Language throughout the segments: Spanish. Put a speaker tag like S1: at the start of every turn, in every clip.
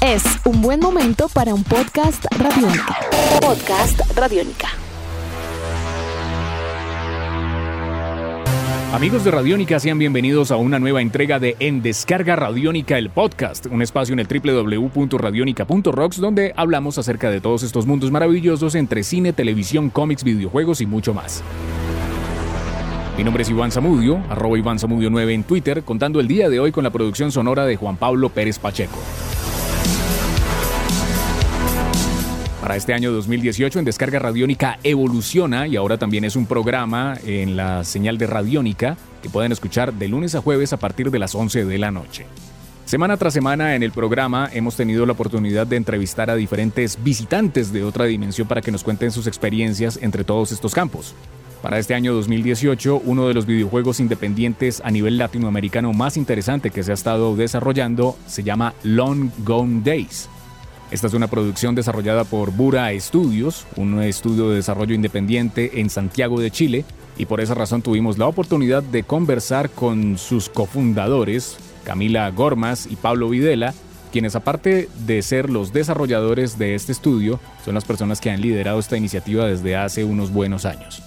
S1: Es un buen momento para un podcast radiónica. Podcast radiónica.
S2: Amigos de Radiónica, sean bienvenidos a una nueva entrega de En Descarga Radiónica, el podcast, un espacio en el www.radionica.rocks donde hablamos acerca de todos estos mundos maravillosos entre cine, televisión, cómics, videojuegos y mucho más. Mi nombre es Iván Zamudio, arroba Iván Zamudio 9 en Twitter, contando el día de hoy con la producción sonora de Juan Pablo Pérez Pacheco. Para este año 2018 en Descarga Radiónica evoluciona y ahora también es un programa en la señal de Radiónica que pueden escuchar de lunes a jueves a partir de las 11 de la noche. Semana tras semana en el programa hemos tenido la oportunidad de entrevistar a diferentes visitantes de otra dimensión para que nos cuenten sus experiencias entre todos estos campos. Para este año 2018, uno de los videojuegos independientes a nivel latinoamericano más interesante que se ha estado desarrollando se llama Long Gone Days. Esta es una producción desarrollada por Bura Studios, un estudio de desarrollo independiente en Santiago de Chile, y por esa razón tuvimos la oportunidad de conversar con sus cofundadores, Camila Gormas y Pablo Videla, quienes aparte de ser los desarrolladores de este estudio, son las personas que han liderado esta iniciativa desde hace unos buenos años.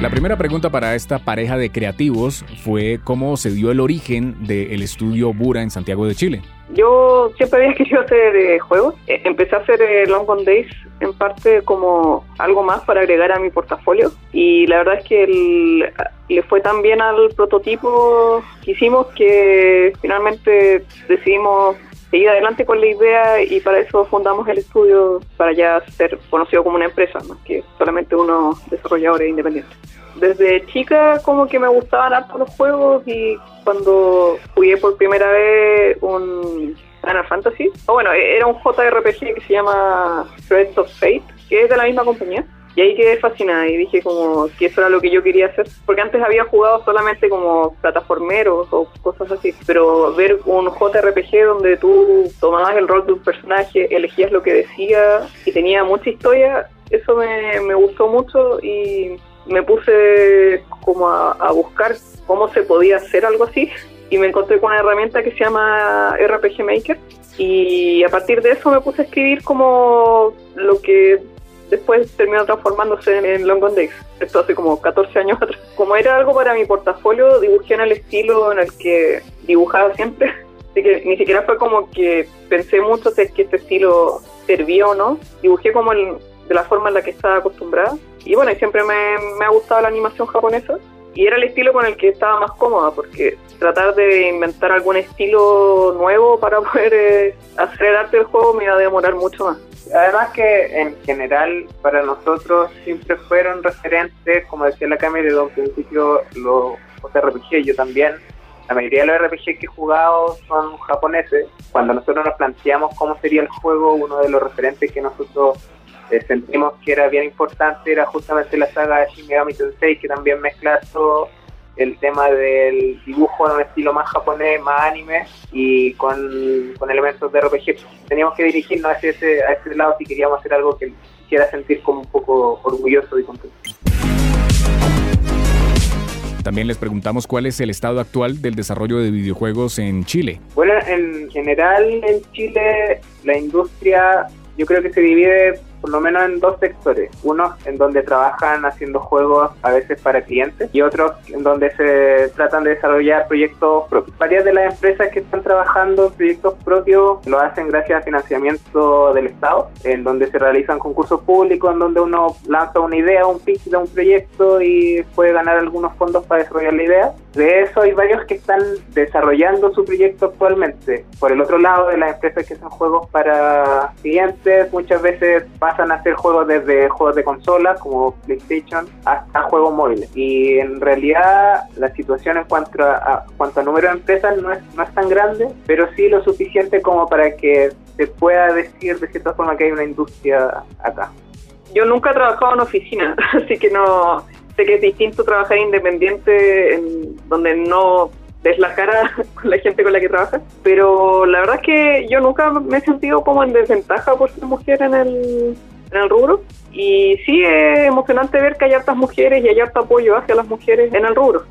S2: La primera pregunta para esta pareja de creativos fue cómo se dio el origen del estudio Bura en Santiago de Chile.
S3: Yo siempre había querido hacer eh, juegos. Eh, empecé a hacer eh, Long Gone Days en parte como algo más para agregar a mi portafolio y la verdad es que le fue tan bien al prototipo que hicimos que finalmente decidimos seguir adelante con la idea y para eso fundamos el estudio para ya ser conocido como una empresa, más que solamente unos desarrolladores independientes. Desde chica como que me gustaban harto los juegos y cuando jugué por primera vez un Final Fantasy, o bueno, era un JRPG que se llama Threads of Fate, que es de la misma compañía. Y ahí quedé fascinada y dije como que eso era lo que yo quería hacer. Porque antes había jugado solamente como plataformeros o cosas así. Pero ver un JRPG donde tú tomabas el rol de un personaje, elegías lo que decía y tenía mucha historia, eso me, me gustó mucho y me puse como a, a buscar cómo se podía hacer algo así y me encontré con una herramienta que se llama RPG Maker y a partir de eso me puse a escribir como lo que después terminó transformándose en Long Days. Esto hace como 14 años atrás. Como era algo para mi portafolio, dibujé en el estilo en el que dibujaba siempre. Así que ni siquiera fue como que pensé mucho si es que este estilo servía o no. Dibujé como el, de la forma en la que estaba acostumbrada. Y bueno, siempre me ha gustado la animación japonesa y era el estilo con el que estaba más cómoda, porque tratar de inventar algún estilo nuevo para poder eh, hacer el arte del juego me iba a demorar mucho más.
S4: Además que en general para nosotros siempre fueron referentes, como decía la cámara, desde un principio los RPG, yo también. La mayoría de los RPG que he jugado son japoneses. Cuando nosotros nos planteamos cómo sería el juego, uno de los referentes que nosotros eh, sentimos que era bien importante era justamente la saga de Shin Megami Tensei, que también mezcla todo el tema del dibujo en un estilo más japonés, más anime y con, elementos de RPG. Teníamos que dirigirnos hacia ese, a ese lado si queríamos hacer algo que quisiera sentir como un poco orgulloso y contento.
S2: También les preguntamos cuál es el estado actual del desarrollo de videojuegos en Chile.
S4: Bueno, en general en Chile la industria yo creo que se divide por lo menos en dos sectores. Unos en donde trabajan haciendo juegos a veces para clientes y otros en donde se tratan de desarrollar proyectos propios. Varias de las empresas que están trabajando en proyectos propios lo hacen gracias a financiamiento del Estado, en donde se realizan concursos públicos, en donde uno lanza una idea, un pitch de un proyecto y puede ganar algunos fondos para desarrollar la idea. De eso hay varios que están desarrollando su proyecto actualmente. Por el otro lado, de las empresas que hacen juegos para clientes, muchas veces pasan a hacer juegos desde juegos de consola como PlayStation hasta juegos móviles. Y en realidad la situación en cuanto a, cuanto a número de empresas no es, no es tan grande, pero sí lo suficiente como para que se pueda decir de cierta forma que hay una industria acá.
S3: Yo nunca he trabajado en oficina, así que no sé que es distinto trabajar independiente en donde no ves la cara con la gente con la que trabajas, pero la verdad es que yo nunca me he sentido como en desventaja por ser mujer en el, en el rubro. Y sí es emocionante ver que hay hartas mujeres y hay harto apoyo hacia las mujeres en el rubro.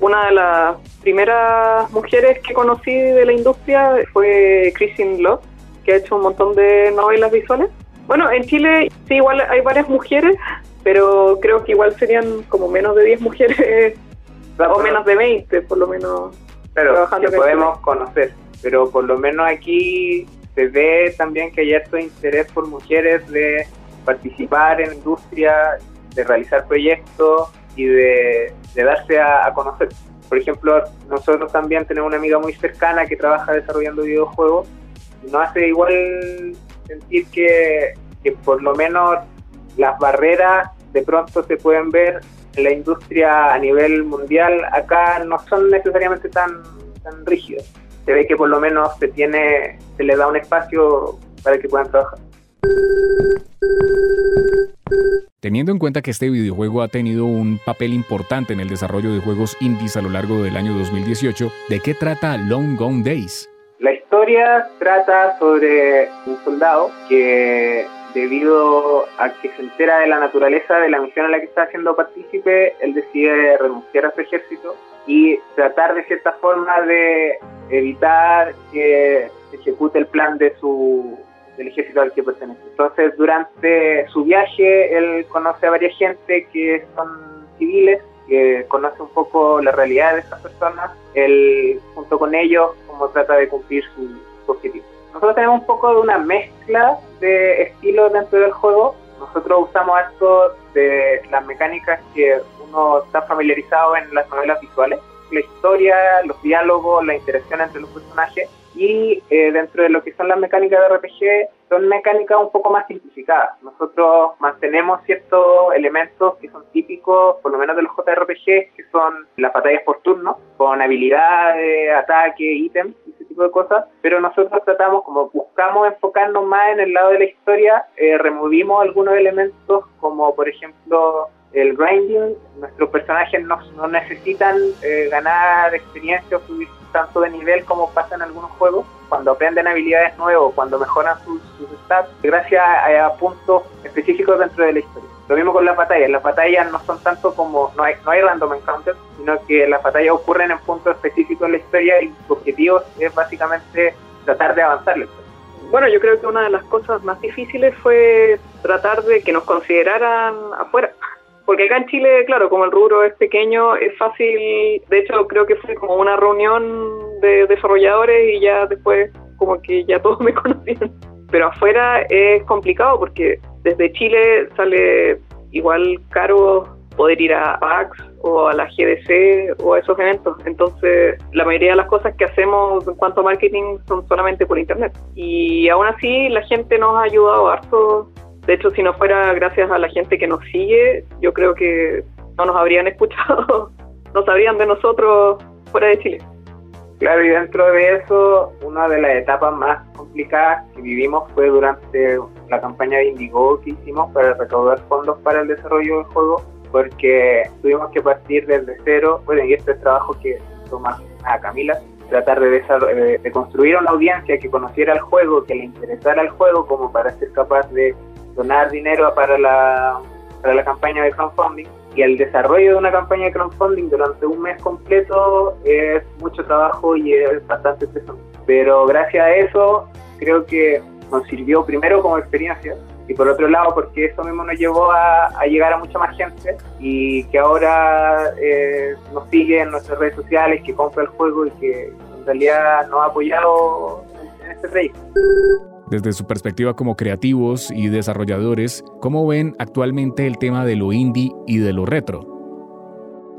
S3: una de las primeras mujeres que conocí de la industria fue Christine Love, que ha hecho un montón de novelas visuales. Bueno, en Chile sí, igual hay varias mujeres, pero creo que igual serían como menos de 10 mujeres o menos de 20, por lo menos.
S4: Pero que podemos conocer, pero por lo menos aquí se ve también que hay cierto interés por mujeres de participar en industria, de realizar proyectos y de, darse a, conocer. Por ejemplo, nosotros también tenemos una amiga muy cercana que trabaja desarrollando videojuegos nos hace igual sentir que, que por lo menos las barreras de pronto se pueden ver en la industria a nivel mundial acá no son necesariamente tan, tan rígidas. Se ve que por lo menos se tiene, se le da un espacio para que puedan trabajar.
S2: Teniendo en cuenta que este videojuego ha tenido un papel importante en el desarrollo de juegos indies a lo largo del año 2018, ¿de qué trata Long Gone Days?
S4: La historia trata sobre un soldado que debido a que se entera de la naturaleza de la misión en la que está haciendo partícipe, él decide renunciar a su ejército y tratar de cierta forma de evitar que se ejecute el plan de su del ejército al que pertenece. Entonces, durante su viaje, él conoce a varias gente que son civiles, que conoce un poco la realidad de esas personas. Él, junto con ellos, como trata de cumplir su objetivo. Nosotros tenemos un poco de una mezcla de estilos dentro del juego. Nosotros usamos esto de las mecánicas que uno está familiarizado en las novelas visuales. La historia, los diálogos, la interacción entre los personajes y eh, dentro de lo que son las mecánicas de RPG, son mecánicas un poco más simplificadas. Nosotros mantenemos ciertos elementos que son típicos, por lo menos de los JRPG, que son las batallas por turno, con habilidades, ataque, ítems, ese tipo de cosas, pero nosotros tratamos, como buscamos enfocarnos más en el lado de la historia, eh, removimos algunos elementos como por ejemplo el grinding, nuestros personajes no, necesitan eh, ganar experiencia o subir tanto de nivel como pasa en algunos juegos, cuando aprenden habilidades nuevas, cuando mejoran sus, stats, gracias a, puntos específicos dentro de la historia. Lo mismo con las batallas, las batallas no son tanto como, no hay, no hay random encounters, sino que las batallas ocurren en puntos específicos en la historia y su objetivo es básicamente tratar de avanzar
S3: Bueno, yo creo que una de las cosas más difíciles fue tratar de que nos consideraran afuera porque acá en Chile, claro, como el rubro es pequeño, es fácil, de hecho creo que fue como una reunión de desarrolladores y ya después como que ya todos me conocían. Pero afuera es complicado porque desde Chile sale igual caro poder ir a PAX o a la GDC o a esos eventos. Entonces, la mayoría de las cosas que hacemos en cuanto a marketing son solamente por internet. Y aún así, la gente nos ha ayudado harto de hecho, si no fuera gracias a la gente que nos sigue, yo creo que no nos habrían escuchado, no sabrían de nosotros fuera de Chile.
S4: Claro, y dentro de eso, una de las etapas más complicadas que vivimos fue durante la campaña de Indigo que hicimos para recaudar fondos para el desarrollo del juego, porque tuvimos que partir desde cero, bueno, y este es trabajo que toma a Camila, tratar de, de construir una audiencia que conociera el juego, que le interesara el juego, como para ser capaz de donar dinero para la, para la campaña de crowdfunding. Y el desarrollo de una campaña de crowdfunding durante un mes completo es mucho trabajo y es bastante estresante. Pero gracias a eso creo que nos sirvió primero como experiencia y por otro lado porque eso mismo nos llevó a, llegar a mucha más gente y que ahora eh, nos sigue en nuestras redes sociales, que compra el juego y que en realidad nos ha apoyado en este proyecto.
S2: Desde su perspectiva como creativos y desarrolladores, ¿cómo ven actualmente el tema de lo indie y de lo retro?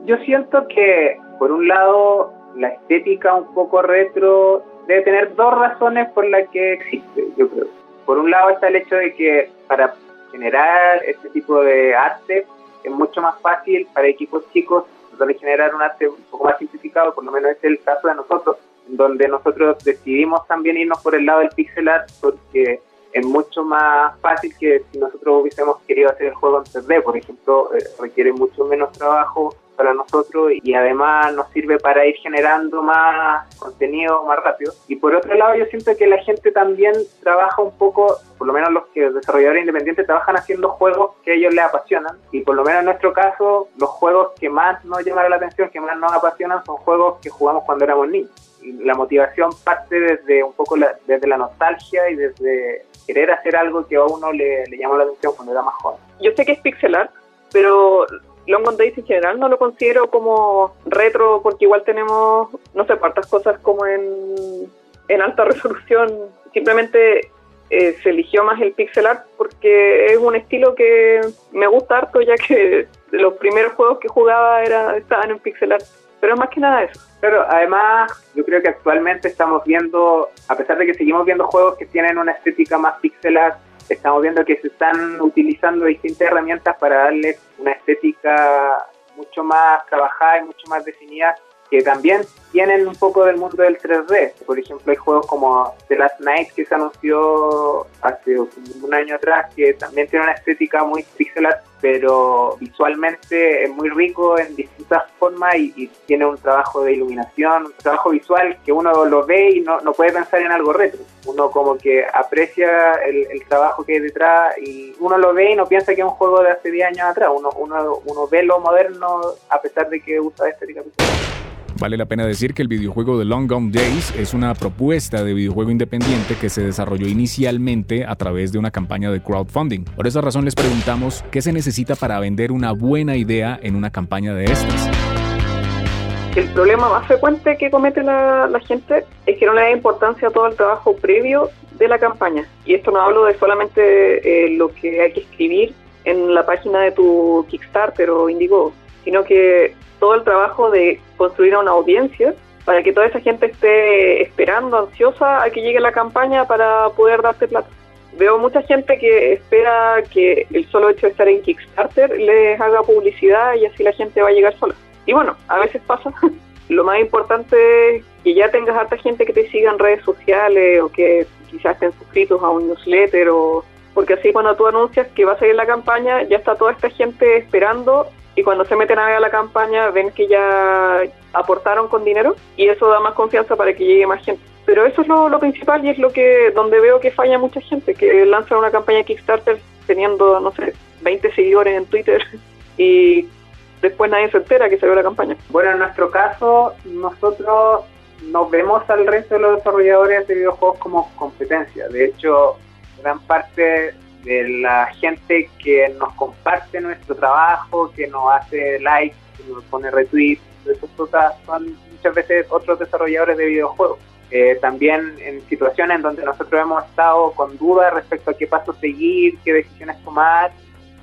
S4: Yo siento que, por un lado, la estética un poco retro debe tener dos razones por las que existe, yo creo. Por un lado está el hecho de que para generar este tipo de arte es mucho más fácil para equipos chicos de generar un arte un poco más simplificado, por lo menos es el caso de nosotros, donde nosotros decidimos también irnos por el lado del pixel art porque es mucho más fácil que si nosotros hubiésemos querido hacer el juego en 3D, por ejemplo, eh, requiere mucho menos trabajo para nosotros y además nos sirve para ir generando más contenido más rápido. Y por otro lado, yo siento que la gente también trabaja un poco, por lo menos los que desarrolladores independientes trabajan haciendo juegos que a ellos les apasionan. Y por lo menos en nuestro caso, los juegos que más nos llaman la atención, que más nos apasionan, son juegos que jugamos cuando éramos niños. La motivación parte desde un poco la, desde la nostalgia y desde querer hacer algo que a uno le, le llama la atención cuando era más joven.
S3: Yo sé que es pixel art, pero Long on Days en general no lo considero como retro porque igual tenemos, no sé, cuántas cosas como en, en alta resolución. Simplemente eh, se eligió más el pixel art porque es un estilo que me gusta harto ya que los primeros juegos que jugaba era, estaban en pixel art. Pero más que nada eso.
S4: Pero además, yo creo que actualmente estamos viendo, a pesar de que seguimos viendo juegos que tienen una estética más pixel art, estamos viendo que se están utilizando distintas herramientas para darle una estética mucho más trabajada y mucho más definida que también tienen un poco del mundo del 3D. Por ejemplo, hay juegos como The Last Night que se anunció hace un año atrás, que también tiene una estética muy pixel pero visualmente es muy rico en distintas formas y, tiene un trabajo de iluminación, un trabajo visual que uno lo ve y no, no puede pensar en algo retro. Uno como que aprecia el, trabajo que hay detrás y uno lo ve y no piensa que es un juego de hace 10 años atrás. Uno, uno, uno ve lo moderno a pesar de que usa estética visual.
S2: Vale la pena decir que el videojuego de Long Gone Days es una propuesta de videojuego independiente que se desarrolló inicialmente a través de una campaña de crowdfunding. Por esa razón les preguntamos qué se necesita para vender una buena idea en una campaña de estas.
S3: El problema más frecuente que comete la, gente es que no le da importancia a todo el trabajo previo de la campaña. Y esto no hablo de solamente eh, lo que hay que escribir en la página de tu Kickstarter o Indiegogo, sino que todo el trabajo de construir a una audiencia para que toda esa gente esté esperando, ansiosa a que llegue la campaña para poder darte plata. Veo mucha gente que espera que el solo hecho de estar en Kickstarter les haga publicidad y así la gente va a llegar sola. Y bueno, a veces pasa. Lo más importante es que ya tengas harta gente que te siga en redes sociales o que quizás estén suscritos a un newsletter o porque así cuando tú anuncias que va a salir la campaña, ya está toda esta gente esperando y cuando se meten a ver la campaña ven que ya aportaron con dinero y eso da más confianza para que llegue más gente. Pero eso es lo, principal y es lo que donde veo que falla mucha gente, que lanza una campaña Kickstarter teniendo, no sé, 20 seguidores en Twitter y después nadie se entera que salió la campaña.
S4: Bueno, en nuestro caso, nosotros nos vemos al resto de los desarrolladores de videojuegos como competencia. De hecho, gran parte de la gente que nos comparte nuestro trabajo, que nos hace like, que nos pone retweet, cosas son muchas veces otros desarrolladores de videojuegos. Eh, también en situaciones en donde nosotros hemos estado con dudas respecto a qué paso seguir, qué decisiones tomar,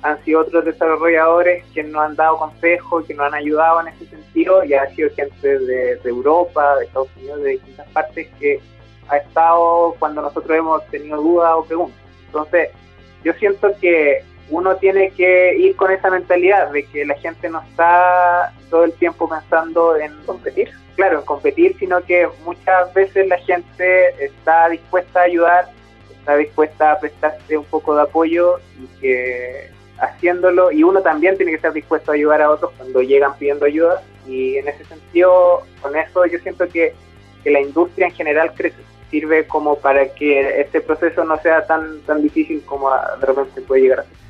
S4: han sido otros desarrolladores que nos han dado consejos, que nos han ayudado en ese sentido, y ha sido gente de Europa, de Estados Unidos, de distintas partes que ha estado cuando nosotros hemos tenido dudas o preguntas. Entonces, yo siento que uno tiene que ir con esa mentalidad de que la gente no está todo el tiempo pensando en competir, claro, en competir, sino que muchas veces la gente está dispuesta a ayudar, está dispuesta a prestarse un poco de apoyo y que haciéndolo, y uno también tiene que estar dispuesto a ayudar a otros cuando llegan pidiendo ayuda, y en ese sentido, con eso yo siento que, que la industria en general crece sirve como para que este proceso no sea tan, tan difícil como de repente puede llegar a ser.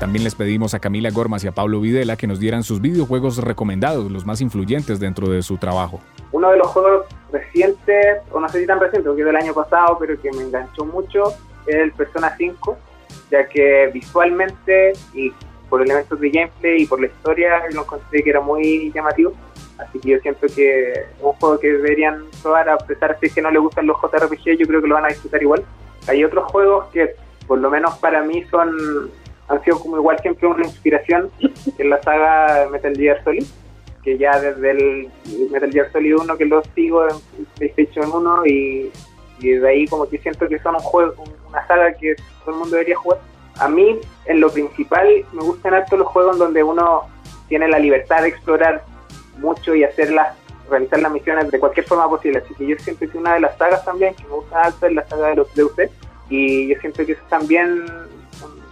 S2: También les pedimos a Camila Gormas y a Pablo Videla que nos dieran sus videojuegos recomendados, los más influyentes dentro de su trabajo.
S4: Uno de los juegos recientes, o no sé si tan reciente, porque es del año pasado, pero que me enganchó mucho, es el Persona 5, ya que visualmente y por elementos de gameplay y por la historia lo encontré que era muy llamativo. Así que yo siento que es un juego que deberían probar, a pesar de que no les gustan los JRPG, yo creo que lo van a disfrutar igual. Hay otros juegos que, por lo menos para mí, son han sido como igual siempre una inspiración en la saga Metal Gear Solid, que ya desde el Metal Gear Solid 1 que lo sigo en PlayStation 1 y, y de ahí como que siento que son un juego, una saga que todo el mundo debería jugar. A mí, en lo principal, me gustan harto los juegos donde uno tiene la libertad de explorar mucho y hacerlas, realizar las misiones de cualquier forma posible. Así que yo siento que una de las sagas también que me gusta alto es la saga de los Deus y yo siento que eso también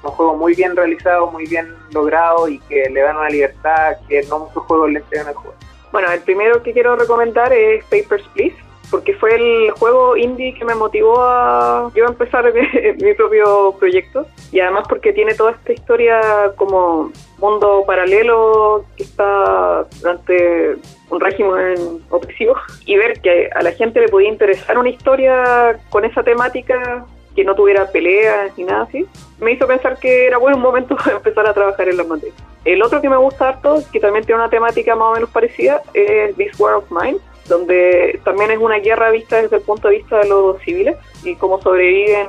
S4: son juegos muy bien realizados, muy bien logrados y que le dan una libertad que no muchos juegos le entregan al juego.
S3: Bueno, el primero que quiero recomendar es Papers, Please porque fue el juego indie que me motivó a yo empezar mi, propio proyecto. Y además porque tiene toda esta historia como mundo paralelo que está durante un régimen opresivo. Y ver que a la gente le podía interesar una historia con esa temática que no tuviera peleas ni nada así, me hizo pensar que era buen momento para empezar a trabajar en la materia. El otro que me gusta harto, que también tiene una temática más o menos parecida, es This War of Mine, donde también es una guerra vista desde el punto de vista de los civiles y cómo sobreviven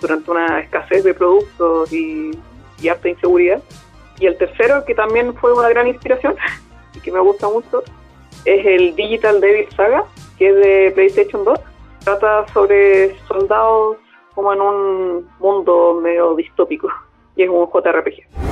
S3: durante una escasez de productos y, y harta inseguridad. Y el tercero, que también fue una gran inspiración y que me gusta mucho, es el Digital Devil Saga, que es de PlayStation 2. Trata sobre soldados como en un mundo medio distópico y es un JRPG.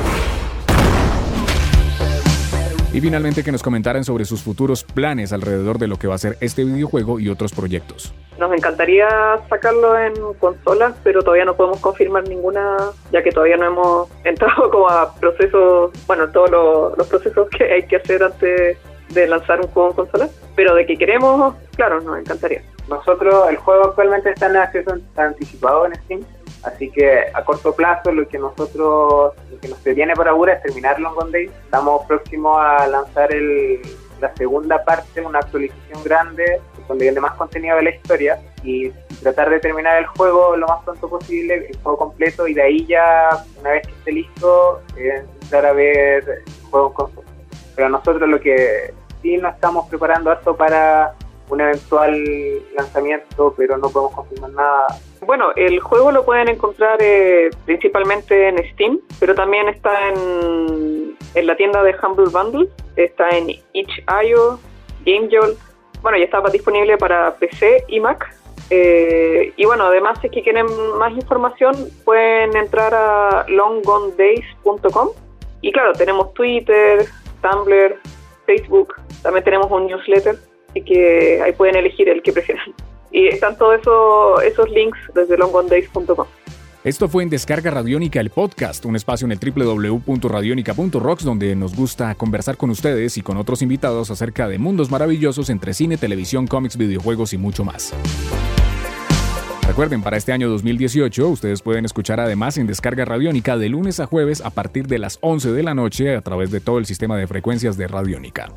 S2: Y finalmente que nos comentaran sobre sus futuros planes alrededor de lo que va a ser este videojuego y otros proyectos.
S3: Nos encantaría sacarlo en consolas, pero todavía no podemos confirmar ninguna, ya que todavía no hemos entrado como a procesos, bueno, todos los, procesos que hay que hacer antes de lanzar un juego en consola, pero de que queremos, claro, nos encantaría.
S4: Nosotros, el juego actualmente está en acceso anticipado en Steam, Así que a corto plazo lo que nosotros, lo que nos viene por ahora es terminar Long Days. Estamos próximos a lanzar el, la segunda parte, una actualización grande, donde viene más contenido de la historia y tratar de terminar el juego lo más pronto posible, el juego completo y de ahí ya, una vez que esté listo, eh, empezar a ver juegos con Pero nosotros lo que sí nos estamos preparando harto para un eventual lanzamiento, pero no podemos confirmar nada.
S3: Bueno, el juego lo pueden encontrar eh, principalmente en Steam, pero también está en, en la tienda de Humble Bundle, está en itch.io, GameJolt, bueno, ya estaba disponible para PC y Mac. Eh, y bueno, además si quieren más información pueden entrar a longgonedays.com y claro, tenemos Twitter, Tumblr, Facebook, también tenemos un newsletter Así que ahí pueden elegir el que prefieran. Y están todos eso, esos links desde longondays.com.
S2: Esto fue en Descarga Radiónica, el podcast, un espacio en el www.radionica.rocks donde nos gusta conversar con ustedes y con otros invitados acerca de mundos maravillosos entre cine, televisión, cómics, videojuegos y mucho más. Recuerden, para este año 2018 ustedes pueden escuchar además en Descarga Radiónica de lunes a jueves a partir de las 11 de la noche a través de todo el sistema de frecuencias de Radiónica.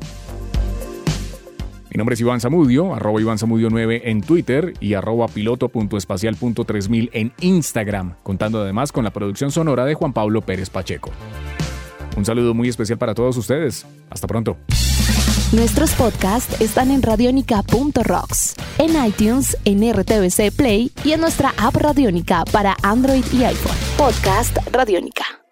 S2: Mi nombre es Iván Zamudio, arroba Iván Zamudio 9 en Twitter y arroba piloto.espacial.3000 en Instagram, contando además con la producción sonora de Juan Pablo Pérez Pacheco. Un saludo muy especial para todos ustedes. Hasta pronto.
S1: Nuestros podcasts están en radionica.rocks, en iTunes, en RTVC Play y en nuestra app Radionica para Android y iPhone. Podcast Radionica.